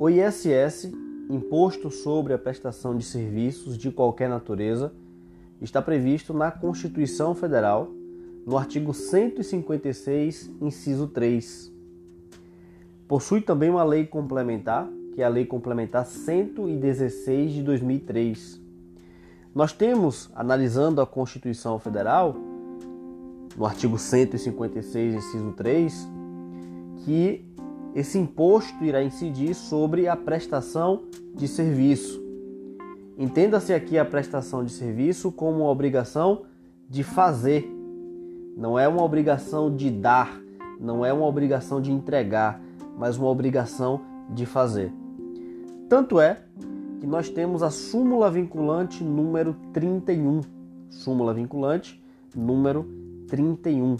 O ISS, Imposto sobre a Prestação de Serviços de qualquer natureza, está previsto na Constituição Federal, no artigo 156, inciso 3. Possui também uma lei complementar, que é a Lei Complementar 116 de 2003. Nós temos, analisando a Constituição Federal, no artigo 156, inciso 3, que esse imposto irá incidir sobre a prestação de serviço. Entenda-se aqui a prestação de serviço como uma obrigação de fazer, não é uma obrigação de dar, não é uma obrigação de entregar, mas uma obrigação de fazer. Tanto é que nós temos a súmula vinculante número 31, súmula vinculante número 31,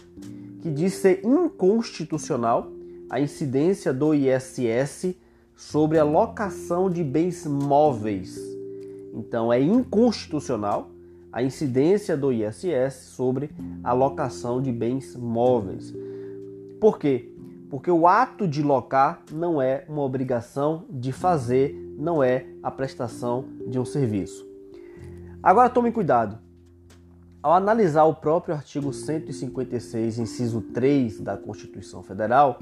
que diz ser inconstitucional a incidência do ISS sobre a locação de bens móveis. Então, é inconstitucional a incidência do ISS sobre a locação de bens móveis. Por quê? Porque o ato de locar não é uma obrigação de fazer, não é a prestação de um serviço. Agora tome cuidado. Ao analisar o próprio artigo 156, inciso 3 da Constituição Federal,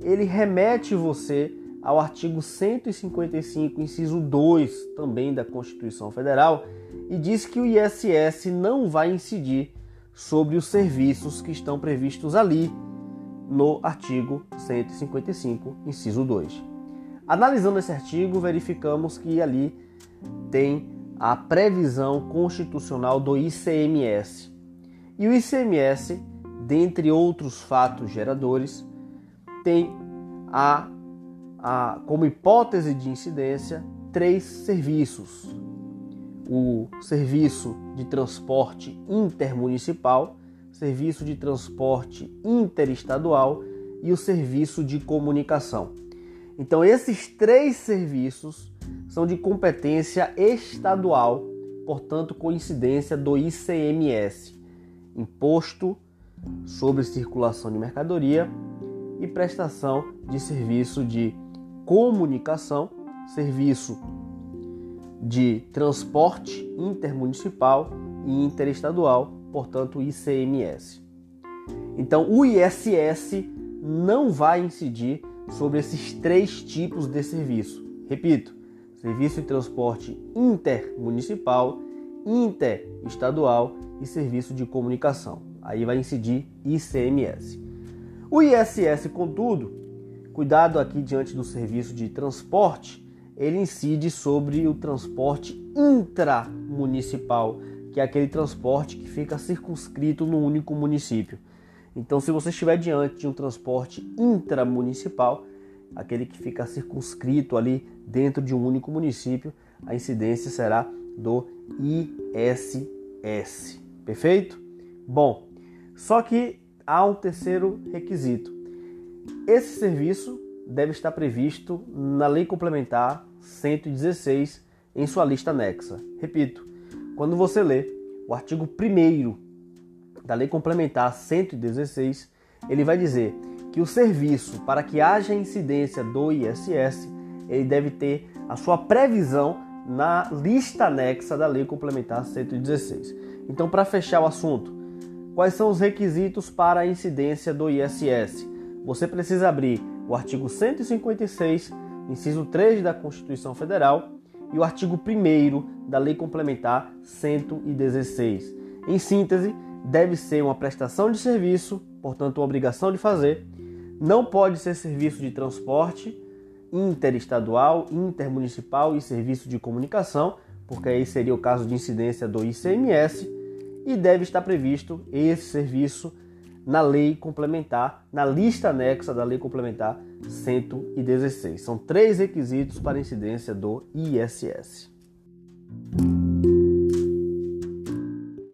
ele remete você ao artigo 155, inciso 2, também da Constituição Federal, e diz que o ISS não vai incidir sobre os serviços que estão previstos ali no artigo 155, inciso 2. Analisando esse artigo, verificamos que ali tem a previsão constitucional do ICMS. E o ICMS, dentre outros fatos geradores, tem a, a, como hipótese de incidência três serviços: o serviço de transporte intermunicipal, serviço de transporte interestadual e o serviço de comunicação. Então, esses três serviços são de competência estadual, portanto, coincidência do ICMS, Imposto sobre Circulação de Mercadoria e prestação de serviço de comunicação, serviço de transporte intermunicipal e interestadual, portanto, ICMS. Então, o ISS não vai incidir sobre esses três tipos de serviço. Repito, serviço de transporte intermunicipal, interestadual e serviço de comunicação. Aí vai incidir ICMS. O ISS, contudo, cuidado aqui diante do serviço de transporte, ele incide sobre o transporte intramunicipal, que é aquele transporte que fica circunscrito no único município. Então, se você estiver diante de um transporte intramunicipal, aquele que fica circunscrito ali dentro de um único município, a incidência será do ISS. Perfeito? Bom, só que há um terceiro requisito. Esse serviço deve estar previsto na Lei Complementar 116 em sua lista anexa. Repito, quando você lê o artigo 1 da Lei Complementar 116, ele vai dizer que o serviço, para que haja incidência do ISS, ele deve ter a sua previsão na lista anexa da Lei Complementar 116. Então, para fechar o assunto, quais são os requisitos para a incidência do ISS? Você precisa abrir o artigo 156, inciso 3 da Constituição Federal e o artigo 1 da Lei Complementar 116. Em síntese, deve ser uma prestação de serviço, portanto, uma obrigação de fazer, não pode ser serviço de transporte interestadual, intermunicipal e serviço de comunicação, porque aí seria o caso de incidência do ICMS, e deve estar previsto esse serviço na lei complementar, na lista anexa da lei complementar 116. São três requisitos para incidência do ISS.